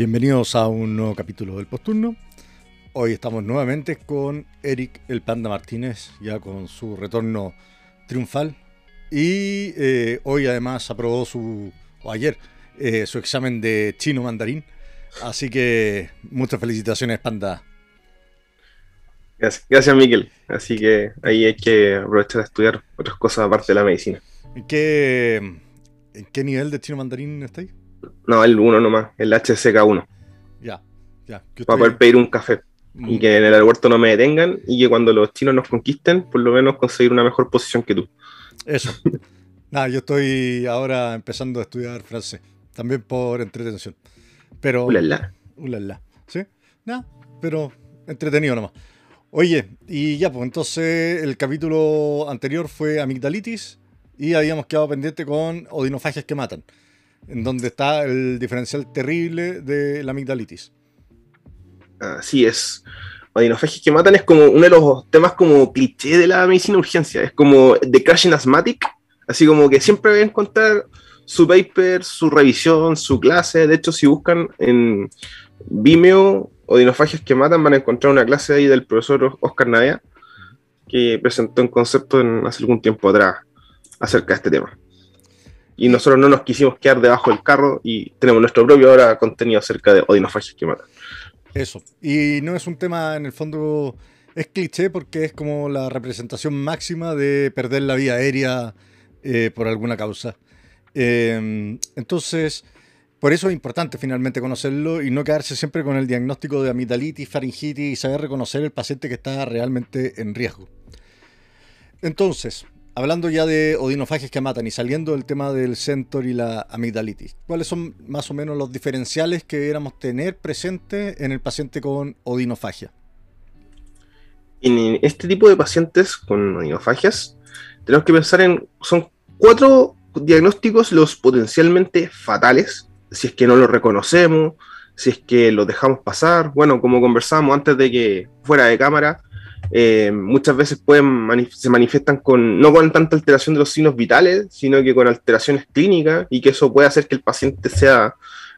Bienvenidos a un nuevo capítulo del Posturno. Hoy estamos nuevamente con Eric el Panda Martínez, ya con su retorno triunfal. Y eh, hoy además aprobó su, o ayer, eh, su examen de chino mandarín. Así que muchas felicitaciones, Panda. Gracias, gracias Miguel. Así que ahí hay que aprovechar de estudiar otras cosas aparte de la medicina. ¿En qué, en qué nivel de chino mandarín estáis? No, el 1 nomás, el HCK1. Ya, ya. Para poder pedir un café. Y que en el aeropuerto no me detengan y que cuando los chinos nos conquisten, por lo menos conseguir una mejor posición que tú. Eso. Nada, yo estoy ahora empezando a estudiar francés. También por entretención. Pero. Ulala. Ulala. ¿Sí? Nada, pero entretenido nomás. Oye, y ya, pues entonces el capítulo anterior fue amigdalitis y habíamos quedado pendiente con odinofagias que matan en donde está el diferencial terrible de la amigdalitis. Así es. Odinofagias que matan es como uno de los temas como cliché de la medicina urgencia. Es como The Crashing Asthmatic. Así como que siempre voy a encontrar su paper, su revisión, su clase. De hecho, si buscan en Vimeo Odinofagias que matan, van a encontrar una clase ahí del profesor Oscar Navea que presentó un concepto hace algún tiempo atrás acerca de este tema y nosotros no nos quisimos quedar debajo del carro y tenemos nuestro propio ahora contenido acerca de odinofagias que matan. Eso. Y no es un tema, en el fondo, es cliché porque es como la representación máxima de perder la vía aérea eh, por alguna causa. Em, entonces, por eso es importante finalmente conocerlo y no quedarse siempre con el diagnóstico de amigdalitis, faringitis y saber reconocer el paciente que está realmente en riesgo. Entonces, hablando ya de odinofagias que matan y saliendo del tema del centor y la amigdalitis, ¿cuáles son más o menos los diferenciales que deberíamos tener presentes en el paciente con odinofagia? En este tipo de pacientes con odinofagias, tenemos que pensar en, son cuatro diagnósticos los potencialmente fatales, si es que no los reconocemos, si es que los dejamos pasar. Bueno, como conversábamos antes de que fuera de cámara, eh, muchas veces se manifiestan con, no con tanta alteración de los signos vitales, sino que con alteraciones clínicas y que eso puede hacer que el paciente sea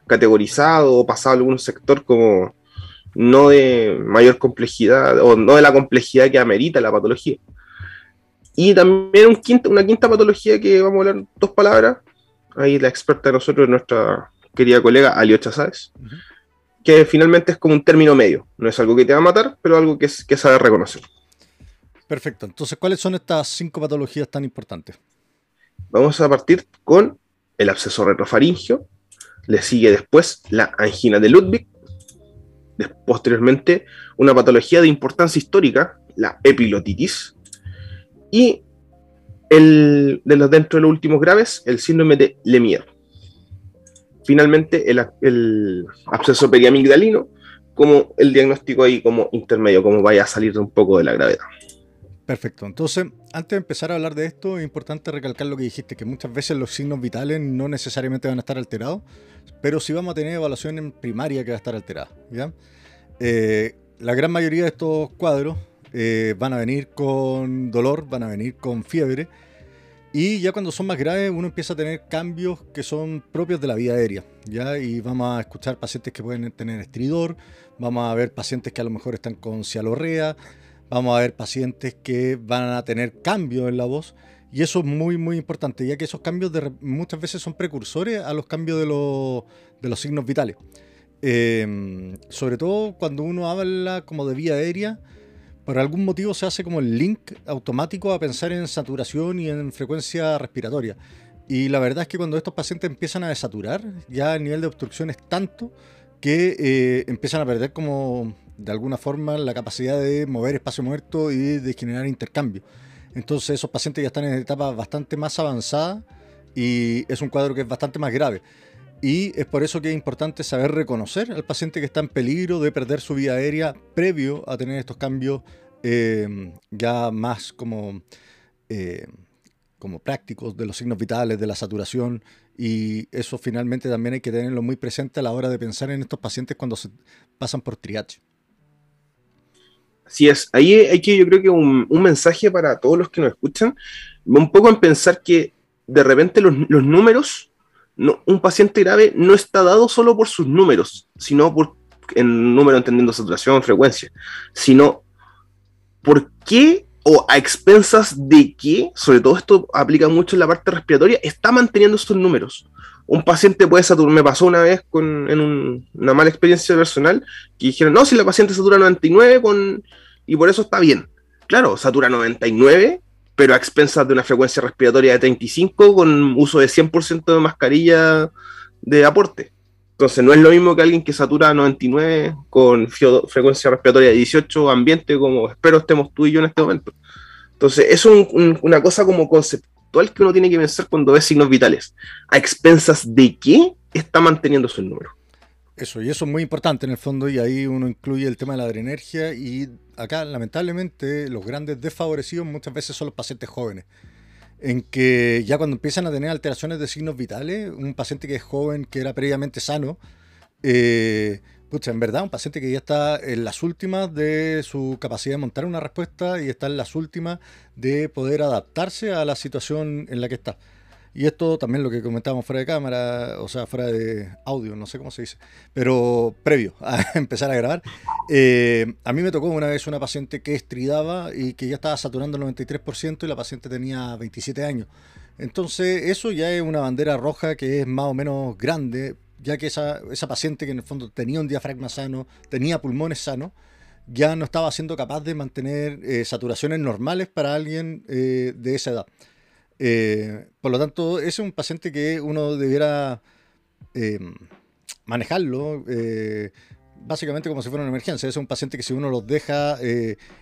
categorizado o pasado a algún sector como no de mayor complejidad o no de la complejidad que amerita la patología. Y también un una quinta patología que vamos a hablar dos palabras, ahí la experta de nosotros, nuestra querida colega Aliocha Sáez, que finalmente es como un término medio. No es algo que te va a matar, pero algo que, es, que sabe reconocer. Perfecto. Entonces, ¿cuáles son estas cinco patologías tan importantes? Vamos a partir con el absceso retrofaringio. Le sigue después la angina de Ludwig. Posteriormente, una patología de importancia histórica, la epilotitis. Y el, de los, dentro de los últimos graves, el síndrome de Lemierre finalmente el, absceso periamigdalino como el diagnóstico ahí como intermedio, como vaya a salir un poco de la gravedad. Perfecto. Entonces, antes de empezar a hablar de esto, es importante recalcar lo que dijiste, que muchas veces los signos vitales no necesariamente van a estar alterados, pero sí vamos a tener evaluación en primaria que va a estar alterada. Eh, la gran mayoría de estos cuadros eh, van a venir con dolor, van a venir con fiebre, y ya cuando son más graves, uno empieza a tener cambios que son propios de la vida aérea. ¿ya? Y vamos a escuchar pacientes que pueden tener estridor, vamos a ver pacientes que a lo mejor están con cialorrea, vamos a ver pacientes que van a tener cambios en la voz. Y eso es muy, muy importante, ya que esos cambios de, muchas veces son precursores a los cambios de, los, de los signos vitales. Eh, sobre todo cuando uno habla como de vía aérea, por algún motivo se hace como el link automático a pensar en saturación y en frecuencia respiratoria. Y la verdad es que cuando estos pacientes empiezan a desaturar, ya el nivel de obstrucción es tanto que eh, empiezan a perder como de alguna forma la capacidad de mover espacio muerto y de generar intercambio. Entonces esos pacientes ya están en etapas bastante más avanzadas y es un cuadro que es bastante más grave. Y es por eso que es importante saber reconocer al paciente que está en peligro de perder su vida aérea previo a tener estos cambios eh, ya más como, eh, como prácticos de los signos vitales, de la saturación, y eso finalmente también hay que tenerlo muy presente a la hora de pensar en estos pacientes cuando se pasan por triage. Así es, ahí hay que, yo creo que un, mensaje para todos los que nos escuchan, un poco en pensar que de repente los números, no, un paciente grave no está dado solo por sus números, sino por, en número entendiendo saturación, frecuencia, sino por qué o a expensas de qué, sobre todo esto aplica mucho en la parte respiratoria, está manteniendo estos números. Un paciente puede saturar, me pasó una vez con, en un, una mala experiencia personal, que dijeron, no, si la paciente satura 99 con, y por eso está bien. Claro, satura 99, pero a expensas de una frecuencia respiratoria de 35 con uso de 100% de mascarilla de aporte. Entonces no es lo mismo que alguien que satura 99 con frecuencia respiratoria de 18 ambiente como espero estemos tú y yo en este momento. Entonces es una cosa como conceptual que uno tiene que pensar cuando ve signos vitales. ¿A expensas de qué está manteniendo su número? Eso, y eso es muy importante en el fondo, y ahí uno incluye el tema de la adrenergia, y acá lamentablemente los grandes desfavorecidos muchas veces son los pacientes jóvenes en que ya cuando empiezan a tener alteraciones de signos vitales, un paciente que es joven, que era previamente sano, eh, en verdad, un paciente que ya está en las últimas de su capacidad de montar una respuesta y está en las últimas de poder adaptarse a la situación en la que está. Y esto también lo que comentábamos fuera de cámara, o sea, fuera de audio, no sé cómo se dice, pero previo a empezar a grabar. Eh, a mí me tocó una vez una paciente que estridaba y que ya estaba saturando el 93% y la paciente tenía 27 años. Entonces, eso ya es una bandera roja que es más o menos grande, ya que esa, esa paciente que en el fondo tenía un diafragma sano, tenía pulmones sanos, ya no estaba siendo capaz de mantener eh, saturaciones normales para alguien eh, de esa edad. Eh, por lo tanto, ese es un paciente que uno debiera eh, manejarlo eh, básicamente como si fuera una emergencia. Es un paciente que si uno los deja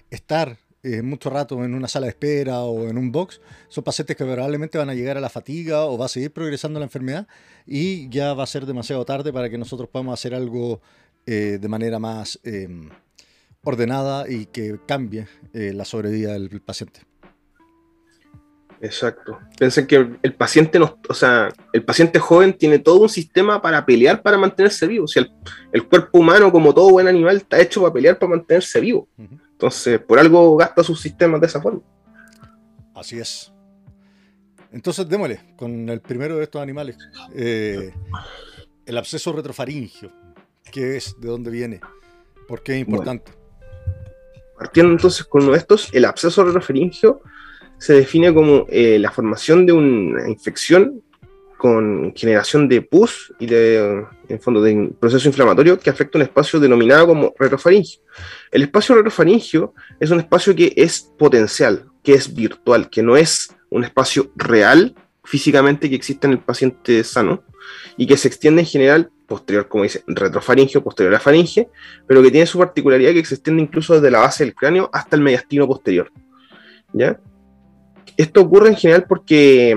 estar mucho rato en una sala de espera o en un box, son pacientes que probablemente van a llegar a la fatiga o va a seguir progresando la enfermedad y ya va a ser demasiado tarde para que nosotros podamos hacer algo de manera más ordenada y que cambie la sobrevida del paciente. Exacto. Piensen que el paciente, no, o sea, el paciente joven tiene todo un sistema para pelear para mantenerse vivo. O sea, el, cuerpo humano, como todo buen animal, está hecho para pelear para mantenerse vivo. Entonces, por algo gasta sus sistemas de esa forma. Así es. Entonces, démosle con el primero de estos animales. Eh, el absceso retrofaringio. ¿Qué es? ¿De dónde viene? ¿Por qué es importante? partiendo entonces con uno de estos, el absceso retrofaringio se define como eh, la formación de una infección con generación de pus y de, en fondo, de proceso inflamatorio que afecta un espacio denominado como retrofaringio. El espacio retrofaringio es un espacio que es potencial, que es virtual, que no es un espacio real físicamente que existe en el paciente sano y que se extiende en general posterior, como dice, retrofaringio, posterior a faringe, pero que tiene su particularidad que se extiende incluso desde la base del cráneo hasta el mediastino posterior. ¿Ya? Esto ocurre en general porque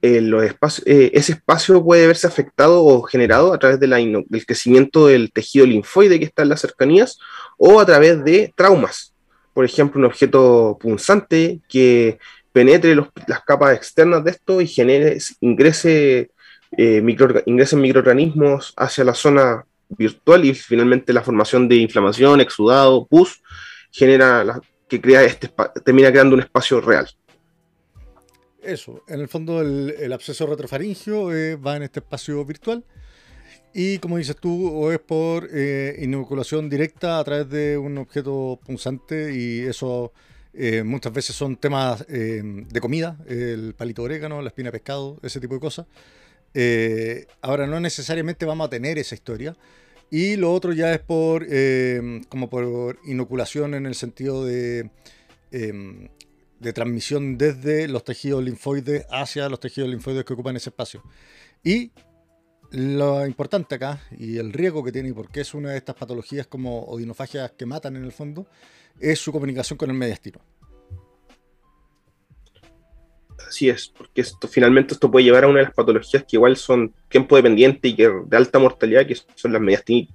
eh, los eh, ese espacio puede verse afectado o generado a través de del crecimiento del tejido linfoide que está en las cercanías o a través de traumas. Por ejemplo, un objeto punzante que penetre las capas externas de esto y genere, ingrese, eh, microorganismos hacia la zona virtual y finalmente la formación de inflamación, exudado, pus, genera que crea este, termina creando un espacio real. Eso, en el fondo el, absceso retrofaringio eh, va en este espacio virtual y como dices tú, es por eh, inoculación directa a través de un objeto punzante y eso eh, muchas veces son temas de comida, el palito orégano, la espina de pescado, ese tipo de cosas. ahora no necesariamente vamos a tener esa historia. Y lo otro ya es por como por inoculación en el sentido de de transmisión desde los tejidos linfoides hacia los tejidos linfoides que ocupan ese espacio. Y lo importante acá, y el riesgo que tiene, y porque es una de estas patologías como odinofagias que matan en el fondo, es su comunicación con el mediastino. Así es, porque esto finalmente esto puede llevar a una de las patologías que igual son tiempo dependiente y que de alta mortalidad, que son las mediastinitis.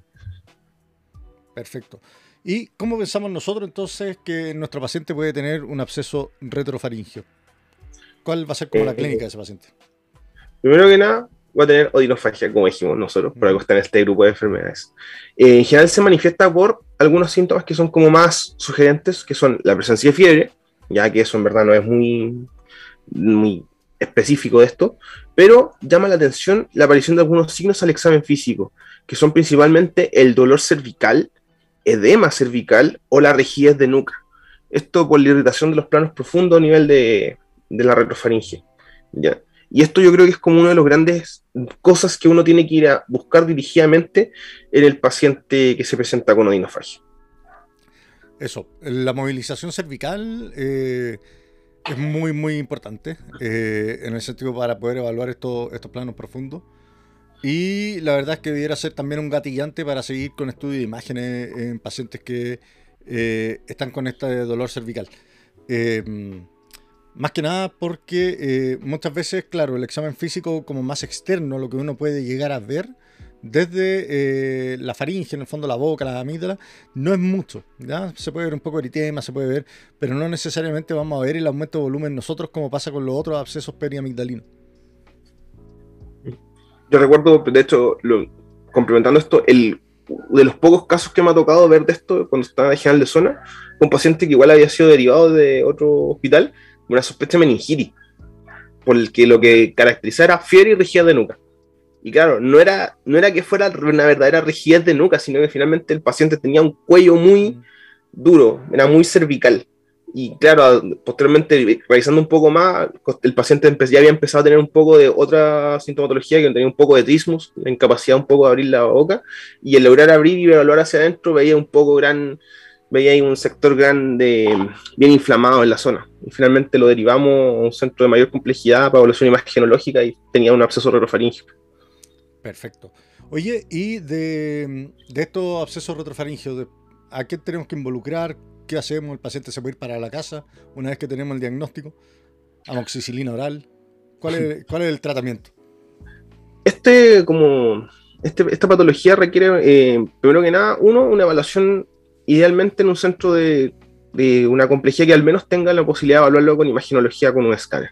Perfecto. ¿Y cómo pensamos nosotros entonces que nuestro paciente puede tener un absceso retrofaringio? ¿Cuál va a ser como la Eh, clínica de ese paciente? Primero que nada, va a tener odinofagia, como dijimos nosotros, por algo está en este grupo de enfermedades. Eh, en general se manifiesta por algunos síntomas que son como más sugerentes, que son la presencia de fiebre, ya que eso en verdad no es muy, muy específico de esto, pero llama la atención la aparición de algunos signos al examen físico, que son principalmente el dolor cervical, edema cervical o la rigidez de nuca. Esto por la irritación de los planos profundos a nivel de, de la retrofaringe. ¿ya? Y esto yo creo que es como una de las grandes cosas que uno tiene que ir a buscar dirigidamente en el paciente que se presenta con odinofagia. Eso, la movilización cervical eh, es muy, muy importante eh, en el sentido para poder evaluar estos, estos planos profundos. Y la verdad es que debiera ser también un gatillante para seguir con estudios de imágenes en pacientes que eh, están con este dolor cervical. Eh, más que nada porque eh, muchas veces, claro, el examen físico como más externo, lo que uno puede llegar a ver desde eh, la faringe, en el fondo la boca, la amígdala, no es mucho. ¿ya? Se puede ver un poco de eritema, se puede ver, pero no necesariamente vamos a ver el aumento de volumen nosotros como pasa con los otros abscesos periamigdalinos. Yo recuerdo, de hecho, complementando esto, el, de los pocos casos que me ha tocado ver de esto cuando estaba en general de zona, un paciente que igual había sido derivado de otro hospital, una sospecha de meningitis, por el que lo que caracterizaba era fiebre y rigidez de nuca. Y claro, no era, no era que fuera una verdadera rigidez de nuca, sino que finalmente el paciente tenía un cuello muy duro, era muy cervical. Y claro, posteriormente, revisando un poco más, el paciente ya había empezado a tener un poco de otra sintomatología, que tenía un poco de trismus, la incapacidad un poco de abrir la boca, y el lograr abrir y evaluar hacia adentro veía un poco gran, veía ahí un sector grande, bien inflamado en la zona. Y finalmente lo derivamos a un centro de mayor complejidad para evaluación imagenológica y tenía un absceso retrofaringio. Perfecto. Oye, y de, de estos abscesos retrofaringios, ¿a qué tenemos que involucrar? ¿Qué hacemos? ¿El paciente se puede ir para la casa una vez que tenemos el diagnóstico? ¿Amoxicilina oral? ¿Cuál es, cuál es el tratamiento? Este, como, este, esta patología requiere, eh, primero que nada, uno, una evaluación idealmente en un centro de, de una complejidad que al menos tenga la posibilidad de evaluarlo con imagenología con un escáner.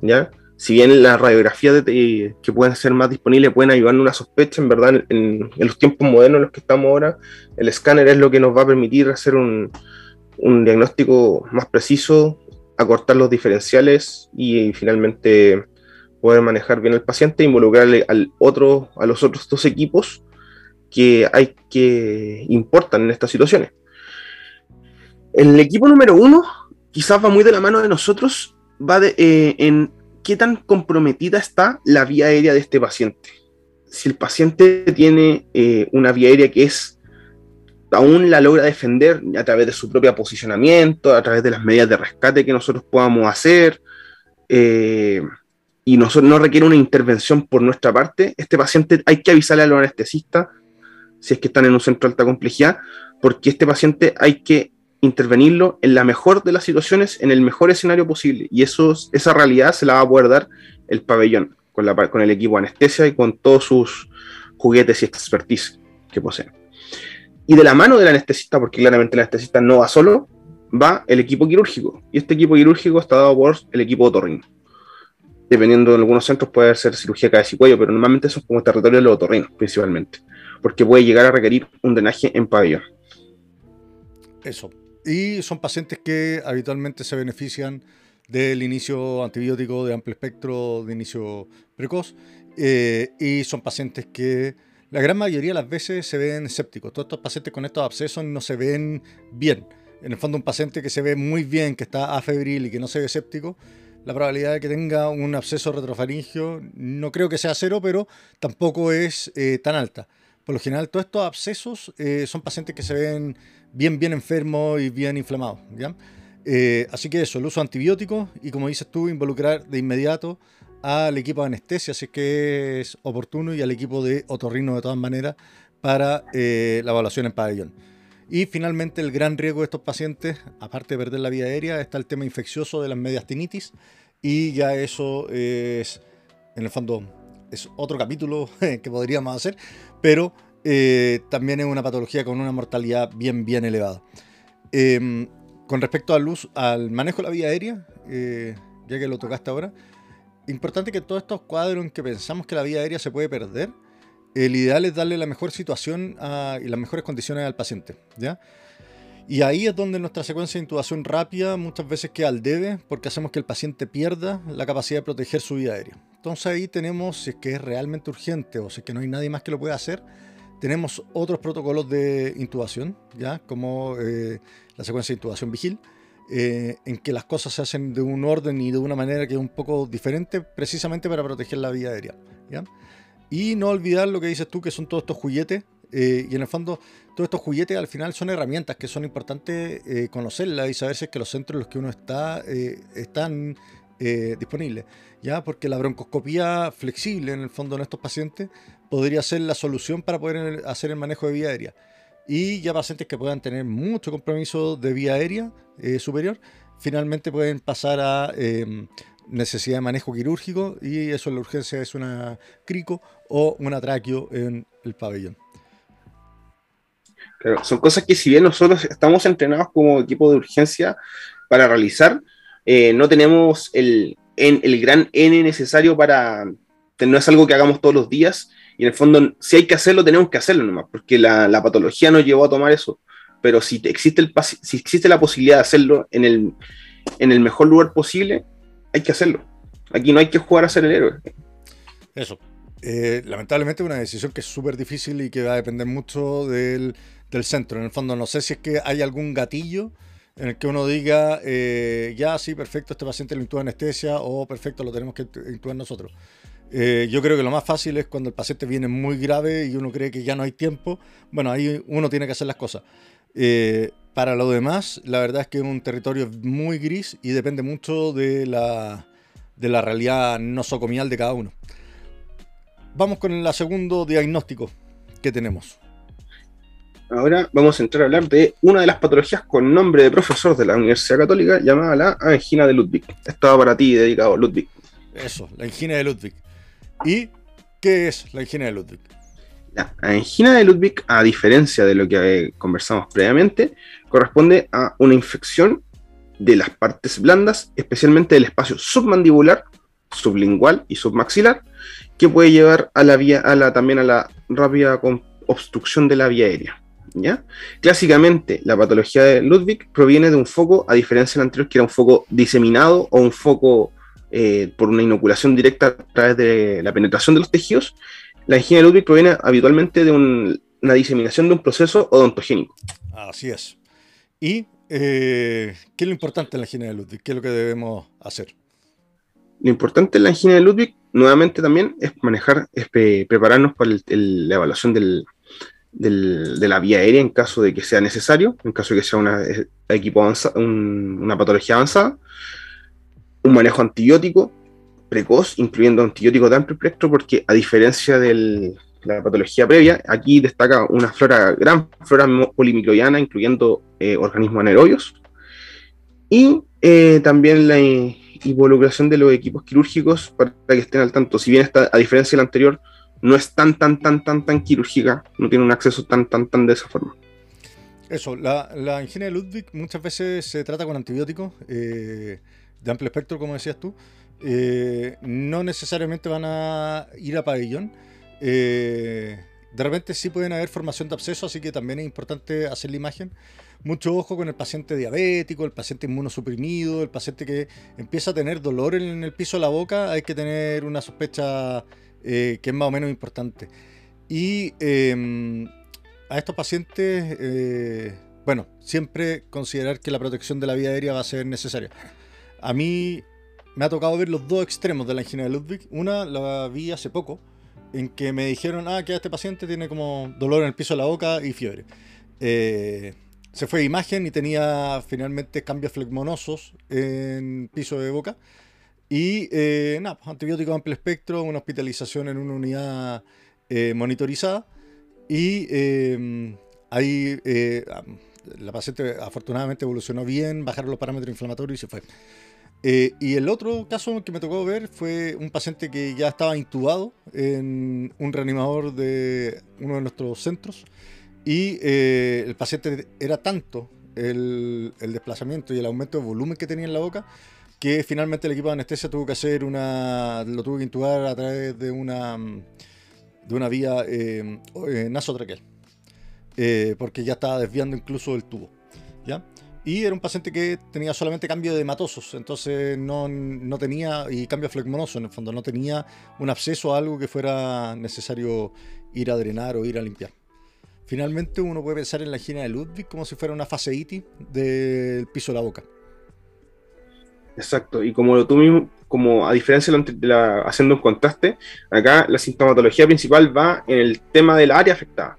¿ya? Si bien las radiografías de- de- que pueden ser más disponibles pueden ayudarnos a una sospecha, en verdad, en, en los tiempos modernos en los que estamos ahora, el escáner es lo que nos va a permitir hacer un, un diagnóstico más preciso, acortar los diferenciales y, finalmente poder manejar bien al paciente involucrarle al otro, a los otros dos equipos que hay que importan en estas situaciones. El equipo número uno quizás va muy de la mano de nosotros, va de, eh, en qué tan comprometida está la vía aérea de este paciente. Si el paciente tiene eh, una vía aérea que es aún la logra defender a través de su propio posicionamiento, a través de las medidas de rescate que nosotros podamos hacer, eh, y nosotros no requiere una intervención por nuestra parte, este paciente hay que avisarle a los anestesistas si es que están en un centro de alta complejidad, porque este paciente hay que intervenirlo en la mejor de las situaciones, en el mejor escenario posible, y eso, esa realidad se la va a poder dar el pabellón, con, con el equipo de anestesia y con todos sus juguetes y expertise que poseen. Y de la mano del anestesista, porque claramente el anestesista no va solo, va el equipo quirúrgico. Y este equipo quirúrgico está dado por el equipo otorrino. Dependiendo de algunos centros puede ser cirugía cabeza y cuello, pero normalmente eso es como territorio de los principalmente. Porque puede llegar a requerir un drenaje en pabellón. Eso. Y son pacientes que habitualmente se benefician del inicio antibiótico de amplio espectro, de inicio precoz, eh, y son pacientes que la gran mayoría de las veces se ven escépticos. Todos estos pacientes con estos abscesos no se ven bien. En el fondo, un paciente que se ve muy bien, que está afebril y que no se ve escéptico, la probabilidad de que tenga un absceso retrofaringio no creo que sea cero, pero tampoco es eh, tan alta. Por lo general, todos estos abscesos eh, son pacientes que se ven bien, bien enfermos y bien inflamados. Eh, así que eso, el uso de antibióticos y como dices tú, involucrar de inmediato al equipo de anestesia, si es que es oportuno, y al equipo de otorrino de todas maneras para eh, la evaluación en pabellón. Y finalmente el gran riesgo de estos pacientes, aparte de perder la vía aérea, está el tema infeccioso de las mediastinitis y ya eso es, en el fondo, es otro capítulo que podríamos hacer, pero eh, también es una patología con una mortalidad bien, bien elevada. Em, con respecto al, uso, al manejo de la vía aérea, eh, ya que lo tocaste ahora, importante que todos estos cuadros en que pensamos que la vía aérea se puede perder, el ideal es darle la mejor situación y las mejores condiciones al paciente. ¿ya? Y ahí es donde nuestra secuencia de intubación rápida muchas veces queda al debe porque hacemos que el paciente pierda la capacidad de proteger su vía aérea. Entonces ahí tenemos, si es que es realmente urgente o si es que no hay nadie más que lo pueda hacer, tenemos otros protocolos de intubación, ¿ya? como eh, la secuencia de intubación vigil, eh, en que las cosas se hacen de un orden y de una manera que es un poco diferente, precisamente para proteger la vía aérea. ¿ya? Y no olvidar lo que dices tú, que son todos estos juguetes, eh, y en el fondo todos estos juguetes al final son herramientas que son importantes conocerlas y saber si es que los centros en los que uno está están disponibles. ¿ya? Porque la broncoscopía flexible en el fondo en estos pacientes podría ser la solución para poder hacer el manejo de vía aérea. Y ya pacientes que puedan tener mucho compromiso de vía aérea eh, superior, finalmente pueden pasar a em, necesidad de manejo quirúrgico y eso en la urgencia es una crico o un atraqueo en el pabellón. son cosas que si bien nosotros estamos entrenados como equipo de urgencia para realizar, eh, no tenemos el, el gran N necesario para... No es algo que hagamos todos los días y en el fondo, si hay que hacerlo, tenemos que hacerlo nomás, porque la, patología nos llevó a tomar eso. Pero si existe, el, si existe la posibilidad de hacerlo en el, en el mejor lugar posible, hay que hacerlo. Aquí no hay que jugar a ser el héroe. Eso. Eh, lamentablemente es una decisión que es súper difícil y que va a depender mucho del, centro. En el fondo, no sé si es que hay algún gatillo en el que uno diga, eh, ya, sí, perfecto, este paciente lo intuba anestesia o perfecto, lo tenemos que intubar nosotros. Eh, yo creo que lo más fácil es cuando el paciente viene muy grave y uno cree que ya no hay tiempo. Bueno, ahí uno tiene que hacer las cosas. Eh, para lo demás, la verdad es que es un territorio muy gris y depende mucho de la, de la realidad nosocomial de cada uno. Vamos con el segundo diagnóstico que tenemos. Ahora vamos a entrar a hablar de una de las patologías con nombre de profesor de la Universidad Católica llamada la angina de Ludwig. Esto va para ti, dedicado, Ludwig. Eso, la angina de Ludwig. ¿Y qué es la angina de Ludwig? La angina de Ludwig, a diferencia de lo que conversamos previamente, corresponde a una infección de las partes blandas, especialmente del espacio submandibular, sublingual y submaxilar, que puede llevar a la vía, a la, también a la rápida obstrucción de la vía aérea. ¿Ya? Clásicamente, la patología de Ludwig proviene de un foco, a diferencia del anterior, que era un foco diseminado o un foco eh, por una inoculación directa a través de la penetración de los tejidos, la angina de Ludwig proviene habitualmente de una diseminación de un proceso odontogénico. Así es. ¿Y eh, qué es lo importante en la angina de Ludwig? ¿Qué es lo que debemos hacer? Lo importante en la angina de Ludwig, nuevamente también, es manejar, es prepararnos para la evaluación del, de la vía aérea en caso de que sea necesario, en caso de que sea una, eh, equipo una patología avanzada un manejo antibiótico precoz, incluyendo antibióticos de amplio espectro, porque a diferencia de la patología previa, aquí destaca una flora, gran flora polimicrobiana, incluyendo eh, organismos anaerobios, y eh, también la involucración de los equipos quirúrgicos para que estén al tanto. Si bien está, a diferencia del anterior, no es tan, tan, tan, tan, tan quirúrgica, no tiene un acceso tan, tan, tan de esa forma. Eso, la, la angina de Ludwig muchas veces se trata con antibióticos. Eh, de amplio espectro, como decías tú, eh, no necesariamente van a ir a pabellón. Eh, de repente sí pueden haber formación de absceso, así que también es importante hacer la imagen. Mucho ojo con el paciente diabético, el paciente inmunosuprimido, el paciente que empieza a tener dolor en el piso de la boca, hay que tener una sospecha eh, que es más o menos importante. Y em, a estos pacientes, bueno, siempre considerar que la protección de la vía aérea va a ser necesaria. A mí me ha tocado ver los dos extremos de la angina de Ludwig. Una la vi hace poco, en que me dijeron, ah, que este paciente tiene como dolor en el piso de la boca y fiebre. Eh, se fue imagen y tenía finalmente cambios flegmonosos en piso de boca. Y eh, nada, pues, antibiótico amplio espectro, una hospitalización en una unidad eh, monitorizada. Y ahí la paciente afortunadamente evolucionó bien, bajaron los parámetros inflamatorios y se fue. Eh, y el otro caso que me tocó ver fue un paciente que ya estaba intubado en un reanimador de uno de nuestros centros y eh, el paciente era tanto el, desplazamiento y el aumento de volumen que tenía en la boca que finalmente el equipo de anestesia tuvo que hacer una, lo tuvo que intubar a través de una, de una vía eh, nasotraqueal, porque ya estaba desviando incluso el tubo. ¿ya? Y era un paciente que tenía solamente cambio de hematosos, entonces no, no, tenía, y cambio flegmonoso en el fondo, no tenía un absceso a algo que fuera necesario ir a drenar o ir a limpiar. Finalmente uno puede pensar en la angina de Ludwig como si fuera una faseitis del piso de la boca. Exacto, y como tú mismo, como a diferencia de la, haciendo un contraste, acá la sintomatología principal va en el tema del área afectada.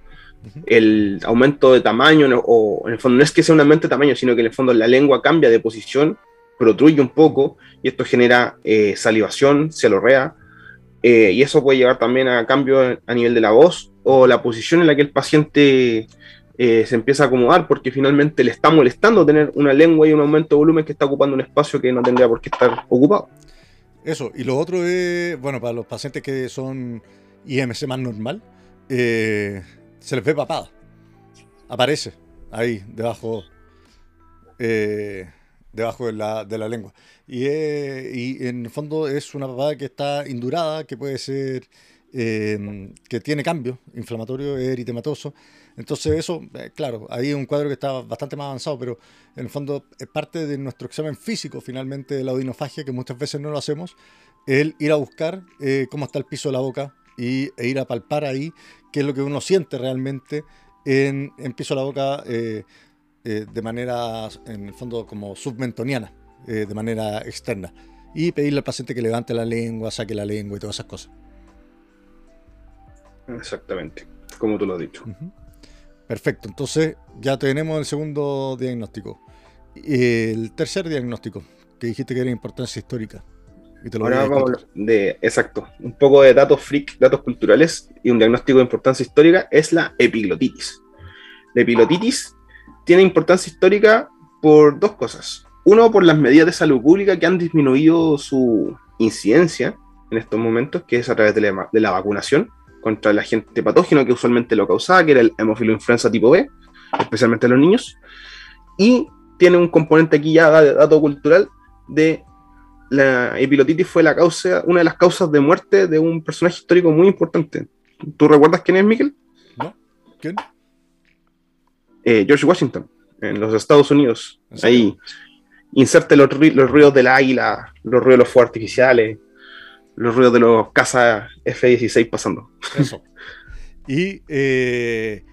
El aumento de tamaño, o en el fondo no es que sea un aumento de tamaño, sino que en el fondo la lengua cambia de posición, protruye un poco, y esto genera eh, salivación, celorrea, eh, y eso puede llevar también a cambio a nivel de la voz o la posición en la que el paciente eh, se empieza a acomodar, porque finalmente le está molestando tener una lengua y un aumento de volumen que está ocupando un espacio que no tendría por qué estar ocupado. Eso, y lo otro es, bueno, para los pacientes que son IMC más normal, eh, se les ve papada. Aparece ahí, debajo, eh, debajo de la, lengua. Y, en el fondo es una papada que está indurada, que puede ser, eh, que tiene cambio inflamatorio, eritematoso. Entonces eso, eh, claro, ahí un cuadro que está bastante más avanzado, pero en el fondo es parte de nuestro examen físico finalmente de la odinofagia, que muchas veces no lo hacemos, el ir a buscar cómo está el piso de la boca y, e ir a palpar ahí qué es lo que uno siente realmente en, en piso la boca eh, eh, de manera, en el fondo, como submentoniana, eh, de manera externa. Y pedirle al paciente que levante la lengua, saque la lengua y todas esas cosas. Exactamente, como tú lo has dicho. Perfecto, entonces ya tenemos el segundo diagnóstico. El tercer diagnóstico, que dijiste que era importancia histórica. Ahora vamos de, exacto, un poco de datos freak, datos culturales y un diagnóstico de importancia histórica es la epiglotitis. La epiglotitis tiene importancia histórica por dos cosas. Uno, por las medidas de salud pública que han disminuido su incidencia en estos momentos, que es a través de la, de la vacunación contra el agente patógeno que usualmente lo causaba, que era el hemofiloinfluenza tipo B, especialmente en los niños. Y tiene un componente aquí ya de dato cultural de la epilotitis fue la causa, una de las causas de muerte de un personaje histórico muy importante. ¿Tú recuerdas quién es, Miguel? No. ¿Quién? Eh, George Washington, en los Estados Unidos. Ahí inserte los, los ruidos del águila, los ruidos de los fuegos artificiales, los ruidos de los cazas F-16 pasando. Eso. Y eh,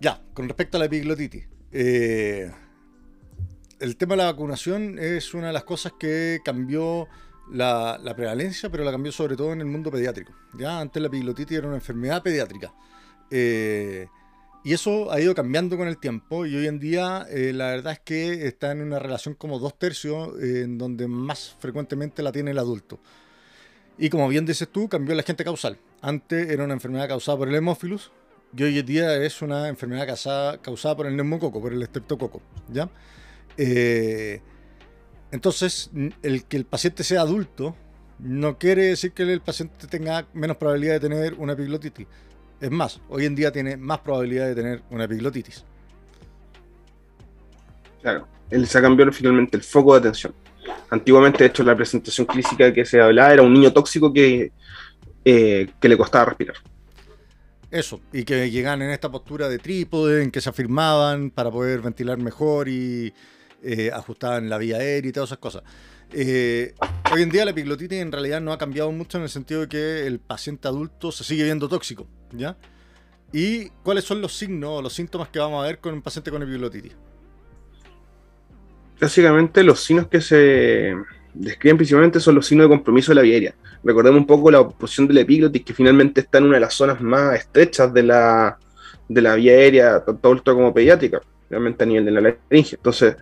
ya, con respecto a la epiglotitis. Eh, el tema de la vacunación es una de las cosas que cambió la, prevalencia, pero la cambió sobre todo en el mundo pediátrico. Ya antes la pilotitis era una enfermedad pediátrica. Eh, y eso ha ido cambiando con el tiempo y hoy en día la verdad es que está en una relación como dos tercios, en donde más frecuentemente la tiene el adulto. Y como bien dices tú, cambió la agente causal. Antes era una enfermedad causada por el hemófilus y hoy en día es una enfermedad causada, causada por el neumococo, por el estreptococo. ¿ya? Eh, entonces, el que el paciente sea adulto no quiere decir que el paciente tenga menos probabilidad de tener una epiglotitis. Es más, hoy en día tiene más probabilidad de tener una epiglotitis. Claro, él se ha cambiado finalmente el foco de atención. Antiguamente, de hecho, la presentación clínica que se hablaba era un niño tóxico que, eh, que le costaba respirar. Eso, y que llegan en esta postura de trípode, en que se afirmaban para poder ventilar mejor y eh, ajustaban la vía aérea y todas esas cosas. Eh, hoy en día la epiglotitis en realidad no ha cambiado mucho en el sentido de que el paciente adulto se sigue viendo tóxico, ¿ya? ¿Y cuáles son los signos los síntomas que vamos a ver con un paciente con epiglotitis? Básicamente los signos que se describen principalmente son los signos de compromiso de la vía aérea. Recordemos un poco la posición de la epiglotis, que finalmente está en una de las zonas más estrechas de la, de la vía aérea, tanto adulta como pediátrica, realmente a nivel de la laringe. Entonces,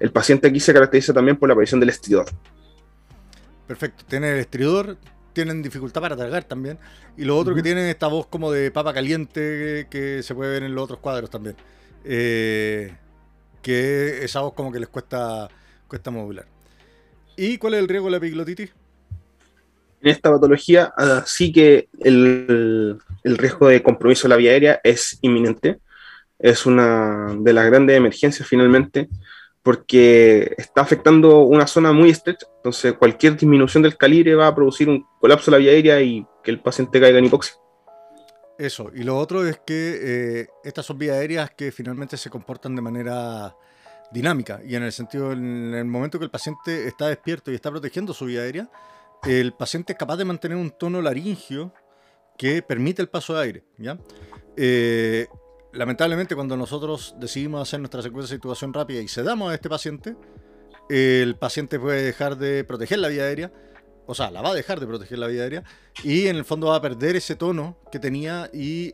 el paciente aquí se caracteriza también por la aparición del estridor. Perfecto, tiene el estridor, tienen dificultad para tragar también. Y lo otro que tienen esta voz como de papa caliente que, se puede ver en los otros cuadros también. Eh, que esa voz como que les cuesta, cuesta modular. ¿Y cuál es el riesgo de la epiglotitis? En esta patología ah, sí que el, riesgo de compromiso de la vía aérea es inminente. Es una de las grandes emergencias finalmente porque está afectando una zona muy estrecha. Entonces cualquier disminución del calibre va a producir un colapso de la vía aérea y que el paciente caiga en hipoxia. Eso, y lo otro es que eh, estas son vías aéreas que finalmente se comportan de manera dinámica y en el sentido, en el momento que el paciente está despierto y está protegiendo su vía aérea, el paciente es capaz de mantener un tono laringio que permite el paso de aire. ¿ya? Eh, lamentablemente, cuando nosotros decidimos hacer nuestra secuencia de situación rápida y sedamos a este paciente, el paciente puede dejar de proteger la vía aérea, o sea, la va a dejar de proteger la vía aérea, y en el fondo va a perder ese tono que tenía y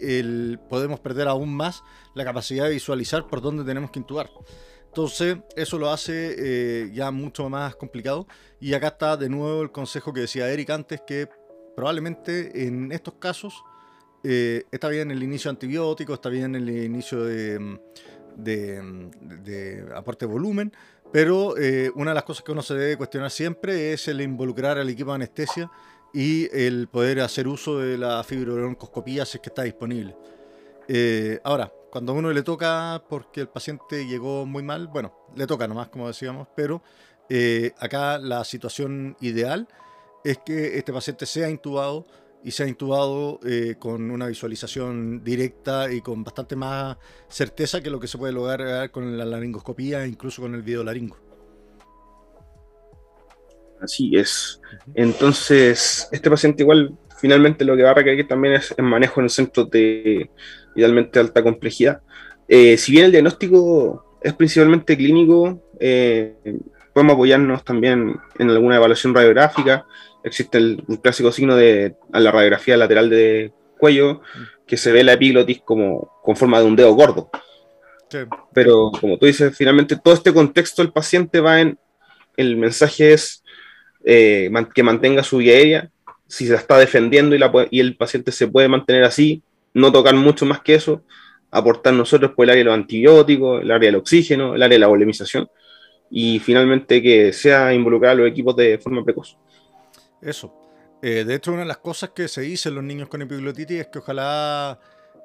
podemos perder aún más la capacidad de visualizar por dónde tenemos que intubar. Entonces, eso lo hace eh, ya mucho más complicado. Y acá está de nuevo el consejo que decía Eric antes, que probablemente en estos casos eh, está bien el inicio de antibióticos, está bien el inicio de, de, aporte de volumen, pero eh, una de las cosas que uno se debe cuestionar siempre es el involucrar al equipo de anestesia y el poder hacer uso de la fibrobroncoscopía si es que está disponible. ahora, cuando a uno le toca porque el paciente llegó muy mal, bueno, le toca nomás, como decíamos, pero eh, acá la situación ideal es que este paciente sea intubado y sea intubado eh, con una visualización directa y con bastante más certeza que lo que se puede lograr con la laringoscopía, incluso con el videolaringo. Así es. Entonces, este paciente igual finalmente lo que va a requerir también es el manejo en el centro de idealmente alta complejidad. Eh, si bien el diagnóstico es principalmente clínico, eh, podemos apoyarnos también en alguna evaluación radiográfica. Existe el, clásico signo de la radiografía lateral de cuello, que se ve la epiglotis como con forma de un dedo gordo. Pero como tú dices, finalmente todo este contexto del paciente va en, el mensaje es eh, que mantenga su vía aérea, si se está defendiendo y, la, y el paciente se puede mantener así, no tocar mucho más que eso, aportar nosotros por el área de los antibióticos, el área del oxígeno, el área de la volemización y finalmente que sea involucrar a los equipos de forma precoz. Eso. Eh, de hecho, una de las cosas que se dice los niños con epiglotitis es que ojalá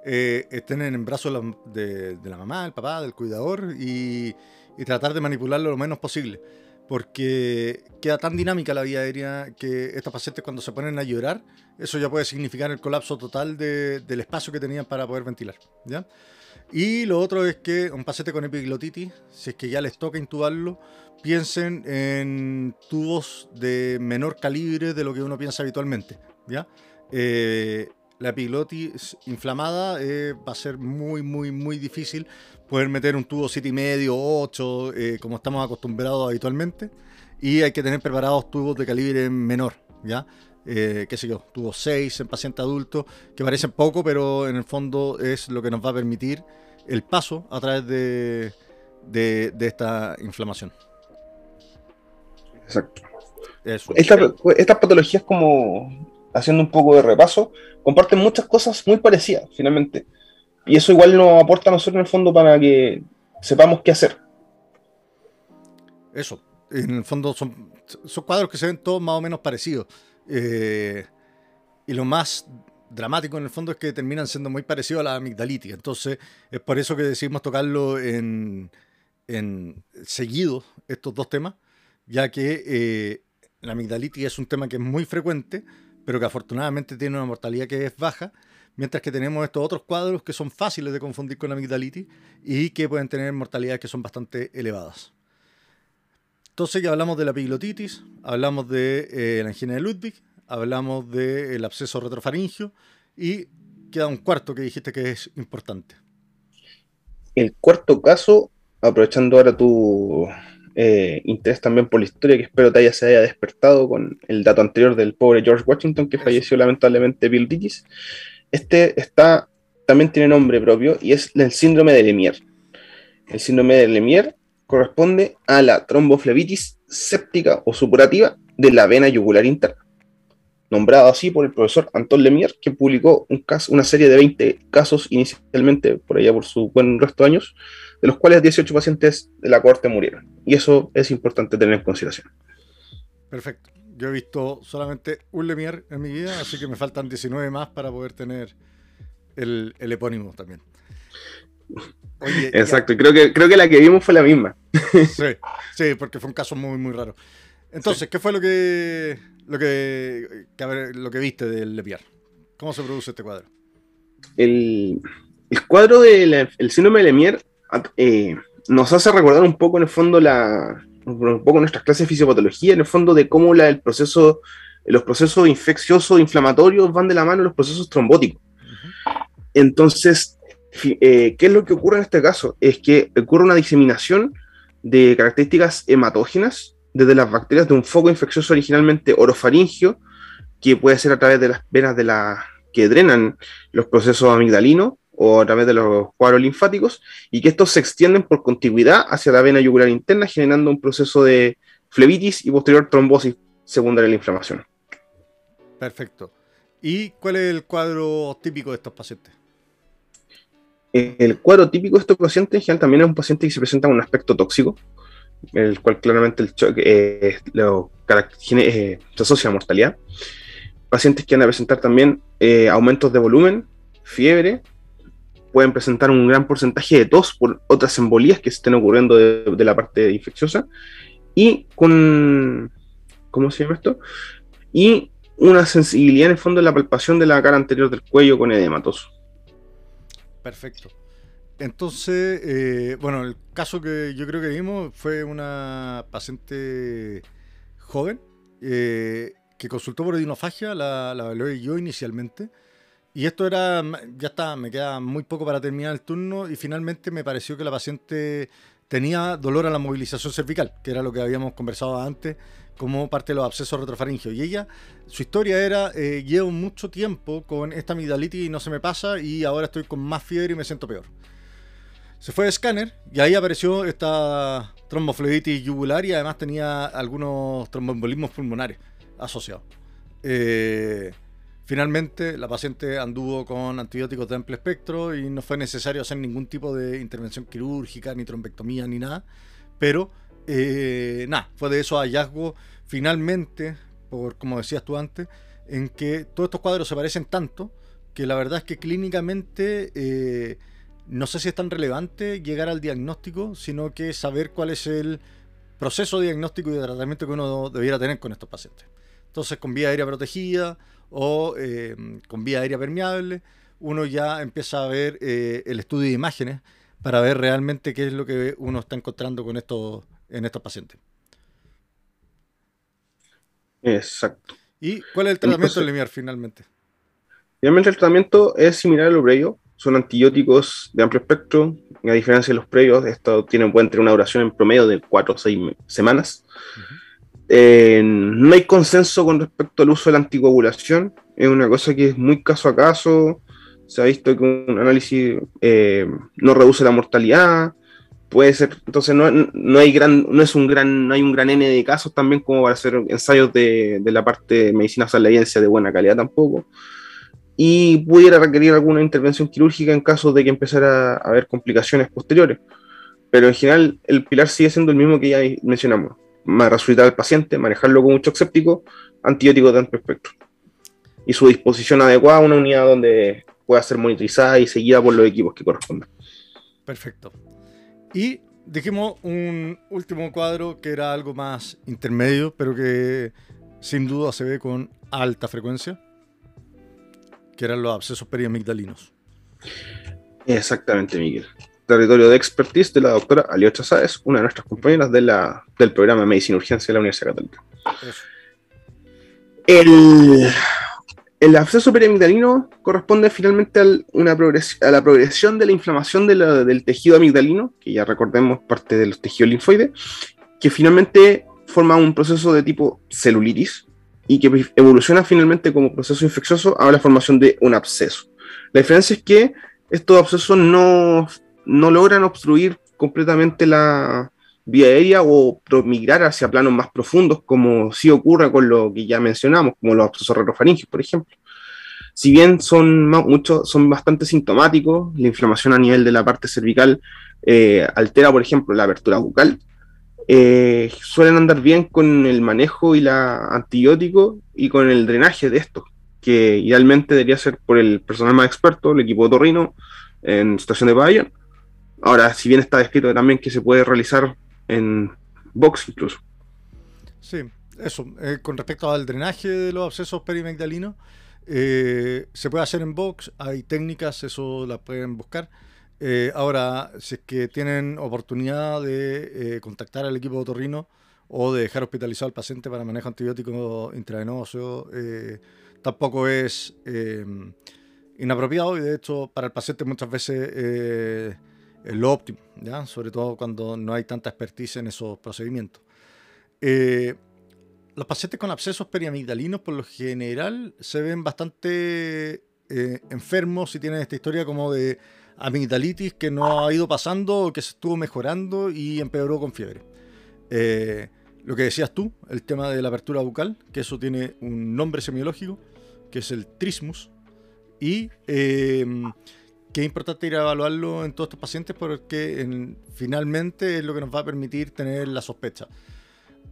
eh, estén en brazos de, la mamá, del papá, del cuidador y, y tratar de manipularlo lo menos posible porque queda tan dinámica la vía aérea que estos pacientes cuando se ponen a llorar, eso ya puede significar el colapso total del espacio que tenían para poder ventilar. ¿ya? Y lo otro es que un paciente con epiglotitis, si es que ya les toca intubarlo, piensen en tubos de menor calibre de lo que uno piensa habitualmente. ¿ya? Eh, la epiglotis inflamada eh, va a ser muy, muy, muy difícil poder meter un tubo 7,5 y medio, 8, eh, como estamos acostumbrados habitualmente. Y hay que tener preparados tubos de calibre menor, ¿ya? Eh, qué sé yo, tubos 6 en paciente adulto, que parecen poco, pero en el fondo es lo que nos va a permitir el paso a través de, de, esta inflamación. Exacto. estas patologías, como haciendo un poco de repaso, comparten muchas cosas muy parecidas, finalmente. Y eso igual nos aporta a nosotros en el fondo para que sepamos qué hacer. Eso, en el fondo son, son cuadros que se ven todos más o menos parecidos. Eh, y lo más dramático en el fondo es que terminan siendo muy parecidos a la amigdalitis. Entonces, es por eso que decidimos tocarlo en, en seguido, estos dos temas, ya que eh, la amigdalitis es un tema que es muy frecuente, pero que afortunadamente tiene una mortalidad que es baja Mientras que tenemos estos otros cuadros que son fáciles de confundir con la amigdalitis y que pueden tener mortalidades que son bastante elevadas. Entonces ya hablamos de la epiglotitis, hablamos de eh, la angina de Ludwig, hablamos del absceso retrofaringio y queda un cuarto que dijiste que es importante. El cuarto caso, aprovechando ahora tu eh, interés también por la historia, que espero te haya, se haya despertado con el dato anterior del pobre George Washington, que falleció lamentablemente de epiglotitis. Este está, también tiene nombre propio y es el síndrome de Lemierre. El síndrome de Lemierre corresponde a la tromboflebitis séptica o supurativa de la vena yugular interna, nombrado así por el profesor Anton Lemierre, que publicó un caso, una serie de 20 casos inicialmente, por allá por su buen resto de años, de los cuales 18 pacientes de la corte murieron. Y eso es importante tener en consideración. Perfecto. Yo he visto solamente un Lemire en mi vida, así que me faltan 19 más para poder tener el, epónimo también. Exacto, creo que, creo que la que vimos fue la misma. Sí, sí, porque fue un caso muy, muy raro. Entonces, ¿qué fue lo que lo que, lo que viste del Lemire? ¿Cómo se produce este cuadro? El, cuadro del síndrome de Lemire eh, nos hace recordar un poco en el fondo la, un poco nuestras clases de fisiopatología, en el fondo de cómo la, el proceso, los procesos infecciosos, inflamatorios van de la mano los procesos trombóticos. Entonces, eh, ¿qué es lo que ocurre en este caso? Es que ocurre una diseminación de características hematógenas desde las bacterias de un foco infeccioso originalmente orofaringio, que puede ser a través de las venas de la, que drenan los procesos amigdalinos o a través de los cuadros linfáticos, y que estos se extienden por contigüidad hacia la vena yugular interna, generando un proceso de flebitis y posterior trombosis secundaria a la inflamación. Perfecto. ¿Y cuál es el cuadro típico de estos pacientes? El cuadro típico de estos pacientes en general también es un paciente que se presenta con un aspecto tóxico, el cual claramente eh, lo, eh, se asocia a mortalidad. Pacientes que van a presentar también eh, aumentos de volumen, fiebre, pueden presentar un gran porcentaje de tos por otras embolías que estén ocurriendo de, la parte infecciosa y con, ¿cómo se llama esto? Y una sensibilidad en el fondo de la palpación de la cara anterior del cuello con edematoso. Perfecto. Entonces, eh, bueno, el caso que yo creo que vimos fue una paciente joven eh, que consultó por edinofagia, la, la yo inicialmente y esto era, ya está, me queda muy poco para terminar el turno y finalmente me pareció que la paciente tenía dolor a la movilización cervical, que era lo que habíamos conversado antes como parte de los abscesos retrofaringios. Y ella, su historia era, eh, llevo mucho tiempo con esta amigdalitis y no se me pasa y ahora estoy con más fiebre y me siento peor. Se fue de escáner y ahí apareció esta tromboflebitis yugular y además tenía algunos tromboembolismos pulmonares asociados. Eh, Finalmente, la paciente anduvo con antibióticos de amplio espectro y no fue necesario hacer ningún tipo de intervención quirúrgica, ni trombectomía, ni nada. Pero, eh, nada, fue de esos hallazgos, finalmente, por como decías tú antes, en que todos estos cuadros se parecen tanto que la verdad es que clínicamente eh, no sé si es tan relevante llegar al diagnóstico, sino que saber cuál es el proceso diagnóstico y de tratamiento que uno debiera tener con estos pacientes. Entonces, con vía aérea protegida, o eh, con vía aérea permeable, uno ya empieza a ver el estudio de imágenes para ver realmente qué es lo que uno está encontrando con estos, en estos pacientes. Exacto. ¿Y cuál es el tratamiento LEMIAR finalmente? Finalmente el tratamiento es similar a lo previo, son antibióticos de amplio espectro, a diferencia de los previos, esto tiene, pueden tener una duración en promedio de 4 o 6 semanas. Eh, no hay consenso con respecto al uso de la anticoagulación, es una cosa que es muy caso a caso. Se ha visto que un análisis eh, no reduce la mortalidad, puede ser, entonces no, no, hay gran, no es un gran, no hay un gran N de casos también como para hacer ensayos de, de la parte de medicina salariense de buena calidad tampoco. Y pudiera requerir alguna intervención quirúrgica en caso de que empezara a haber complicaciones posteriores. Pero en general el pilar sigue siendo el mismo que ya mencionamos resucitar al paciente, manejarlo con mucho séptico, antibiótico de amplio espectro. Y su disposición adecuada a una unidad donde pueda ser monitorizada y seguida por los equipos que correspondan. Perfecto. Y dijimos un último cuadro que era algo más intermedio, pero que sin duda se ve con alta frecuencia, que eran los abscesos periamigdalinos. Exactamente, Miguel territorio de expertise de la doctora Aliocha Sáez, una de nuestras compañeras de la, del programa de Medicina Urgencia de la Universidad Católica. El, el absceso periamigdalino corresponde finalmente a, la progresión de la inflamación del tejido amigdalino, que ya recordemos parte de los tejidos linfoides, que finalmente forma un proceso de tipo celulitis y que evoluciona finalmente como proceso infeccioso a la formación de un absceso. La diferencia es que estos abscesos no logran obstruir completamente la vía aérea o migrar hacia planos más profundos, como sí ocurre con lo que ya mencionamos, como los abscesos por ejemplo. Si bien son, muchos, son bastante sintomáticos, la inflamación a nivel de la parte cervical eh, altera, por ejemplo, la apertura bucal, eh, suelen andar bien con el manejo y la antibiótico y con el drenaje de esto, que idealmente debería ser por el personal más experto, el equipo Torrino, en situación de pabellón. Ahora, si bien está descrito también que se puede realizar en box incluso. Sí, eso. Eh, con respecto al drenaje de los abscesos perimigdalinos, eh, se puede hacer en box, hay técnicas, eso las pueden buscar. Eh, ahora, si es que tienen oportunidad de contactar al equipo de otorrino o de dejar hospitalizado al paciente para manejo antibiótico intravenoso, tampoco es inapropiado y de hecho para el paciente muchas veces es lo óptimo, ¿ya? sobre todo cuando no hay tanta expertise en esos procedimientos. los pacientes con abscesos periamigdalinos por lo general se ven bastante enfermos y tienen esta historia como de amigdalitis que no ha ido pasando, que se estuvo mejorando y empeoró con fiebre. Eh, lo que decías tú, el tema de la apertura bucal, que eso tiene un nombre semiológico, que es el trismus, y que es importante ir a evaluarlo en todos estos pacientes porque finalmente es lo que nos va a permitir tener la sospecha.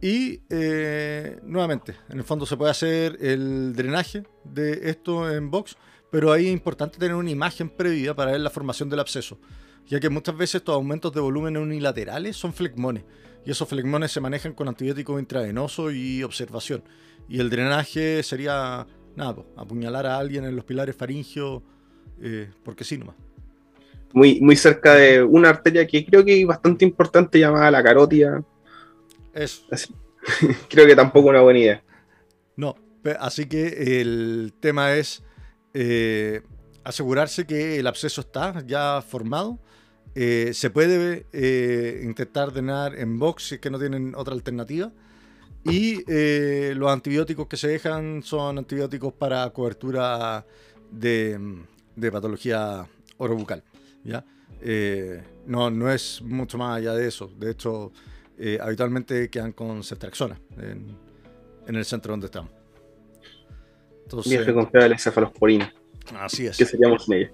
Y eh, nuevamente, en el fondo se puede hacer el drenaje de esto en box pero ahí es importante tener una imagen previa para ver la formación del absceso, ya que muchas veces estos aumentos de volumen unilaterales son flegmones, y esos flegmones se manejan con antibiótico intravenoso y observación. Y el drenaje sería, nada, apuñalar a alguien en los pilares faringios, eh, porque sí nomás. Muy, muy cerca de una arteria que creo que es bastante importante llamada la carótida. Eso. creo que tampoco es una buena idea. No, así que el tema es eh, asegurarse que el absceso está ya formado. Eh, se puede eh, intentar drenar en box si es que no tienen otra alternativa. Y los antibióticos que se dejan son antibióticos para cobertura de, patología orobucal. ¿ya? no, no es mucho más allá de eso. De hecho, habitualmente quedan con ceftriaxona en, en el centro donde estamos. Entonces, confiar la cefalosporina. Así es. Que seríamos en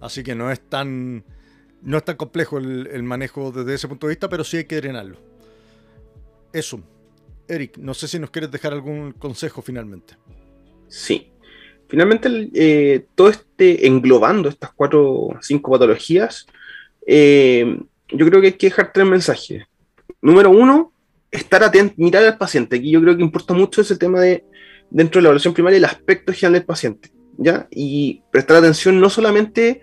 Así que no es tan, no es tan complejo el, manejo desde ese punto de vista, pero sí hay que drenarlo. Eso. Eric, no sé si nos quieres dejar algún consejo finalmente. Sí. Finalmente, eh, todo este, englobando estas cuatro cinco patologías, eh, yo creo que hay que dejar tres mensajes. Número uno, estar atento, mirar al paciente. Aquí yo creo que importa mucho ese tema de dentro de la evaluación primaria el aspecto general del paciente, ¿ya? Y prestar atención no solamente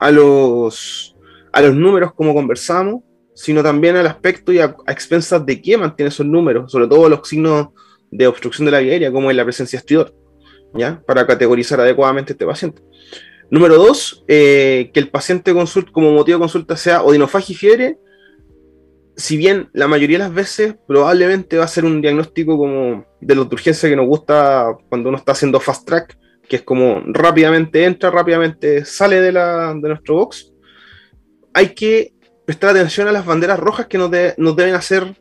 a los, a los números como conversamos, sino también al aspecto y a, expensas de qué mantiene esos números, sobre todo los signos de obstrucción de la vía aérea, como es la presencia estridor, ¿ya? Para categorizar adecuadamente este paciente. Número dos, eh, que el paciente consulta, como motivo de consulta sea odinofagia y fiebre, si bien la mayoría de las veces probablemente va a ser un diagnóstico como de la urgencia que nos gusta cuando uno está haciendo fast track, que es como rápidamente entra, rápidamente sale de, la, de nuestro box, hay que prestar atención a las banderas rojas que nos, nos deben hacer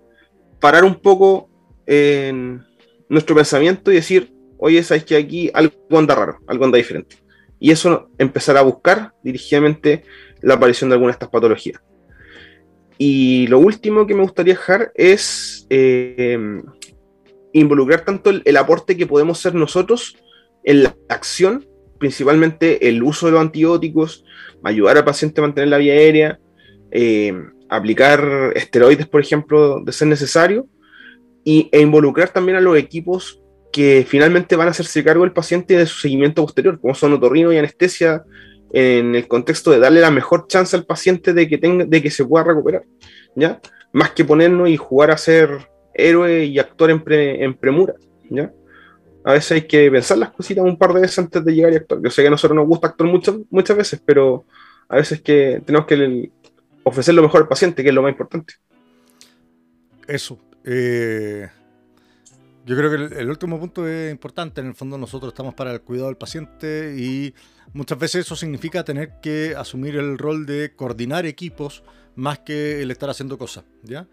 parar un poco en nuestro pensamiento y decir, oye, sabes que aquí algo anda raro, algo anda diferente. Y eso empezar a buscar dirigidamente la aparición de alguna de estas patologías. Y lo último que me gustaría dejar es eh, involucrar tanto el, aporte que podemos hacer nosotros en la acción, principalmente el uso de los antibióticos, ayudar al paciente a mantener la vía aérea, eh, aplicar esteroides, por ejemplo, de ser necesario, y, e involucrar también a los equipos que finalmente van a hacerse cargo del paciente de su seguimiento posterior, como son otorrino y anestesia, en el contexto de darle la mejor chance al paciente de que, tenga, de que se pueda recuperar, ¿ya? Más que ponernos y jugar a ser héroe y actor en, en premura, ¿ya? A veces hay que pensar las cositas un par de veces antes de llegar y actuar. Yo sé que a nosotros nos gusta actuar muchas, muchas veces, pero a veces que tenemos que ofrecer lo mejor al paciente, que es lo más importante. Eso. Eh, yo creo que el, último punto es importante. En el fondo nosotros estamos para el cuidado del paciente y muchas veces eso significa tener que asumir el rol de coordinar equipos más que el estar haciendo cosas. ¿ya?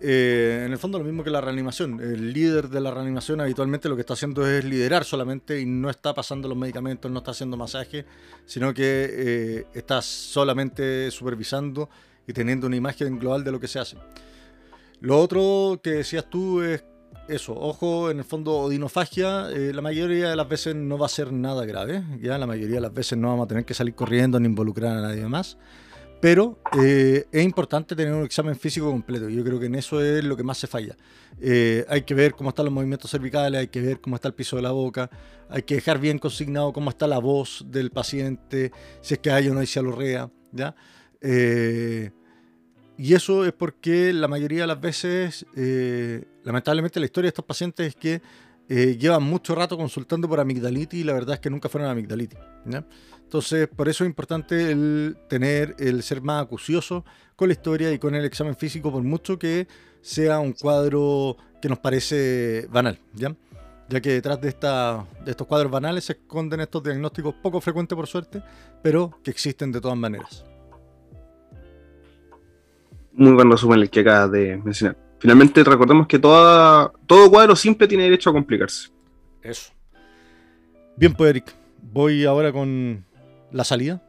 Eh, en el fondo lo mismo que la reanimación. El líder de la reanimación habitualmente lo que está haciendo es liderar solamente y no está pasando los medicamentos, no está haciendo masaje, sino que eh, está solamente supervisando y teniendo una imagen global de lo que se hace. Lo otro que decías tú es eso, ojo, en el fondo odinofagia, eh, la mayoría de las veces no va a ser nada grave, ya la mayoría de las veces no vamos a tener que salir corriendo ni involucrar a nadie más, pero eh, es importante tener un examen físico completo, yo creo que en eso es lo que más se falla. Eh, hay que ver cómo están los movimientos cervicales, hay que ver cómo está el piso de la boca, hay que dejar bien consignado cómo está la voz del paciente, si es que hay o no hay cialorrea, ¿ya? Y eso es porque la mayoría de las veces, eh, lamentablemente, la historia de estos pacientes es que eh, llevan mucho rato consultando por amigdalitis y la verdad es que nunca fueron amigdalitis. Entonces, por eso es importante el tener, el ser más acucioso con la historia y con el examen físico, por mucho que sea un cuadro que nos parece banal, ¿ya? ya que detrás de, esta, de estos cuadros banales se esconden estos diagnósticos poco frecuentes por suerte, pero que existen de todas maneras muy buen resumen el que acabas de mencionar. Finalmente, recordemos que toda, todo cuadro simple tiene derecho a complicarse. Eso. Bien, pues, Eric, voy ahora con la salida,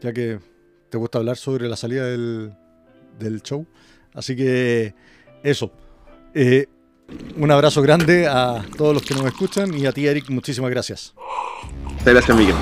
ya que te gusta hablar sobre la salida del, show. Así que, eso. Eh, un abrazo grande a todos los que nos escuchan y a ti, Eric, muchísimas gracias. Muchas gracias, Miguel.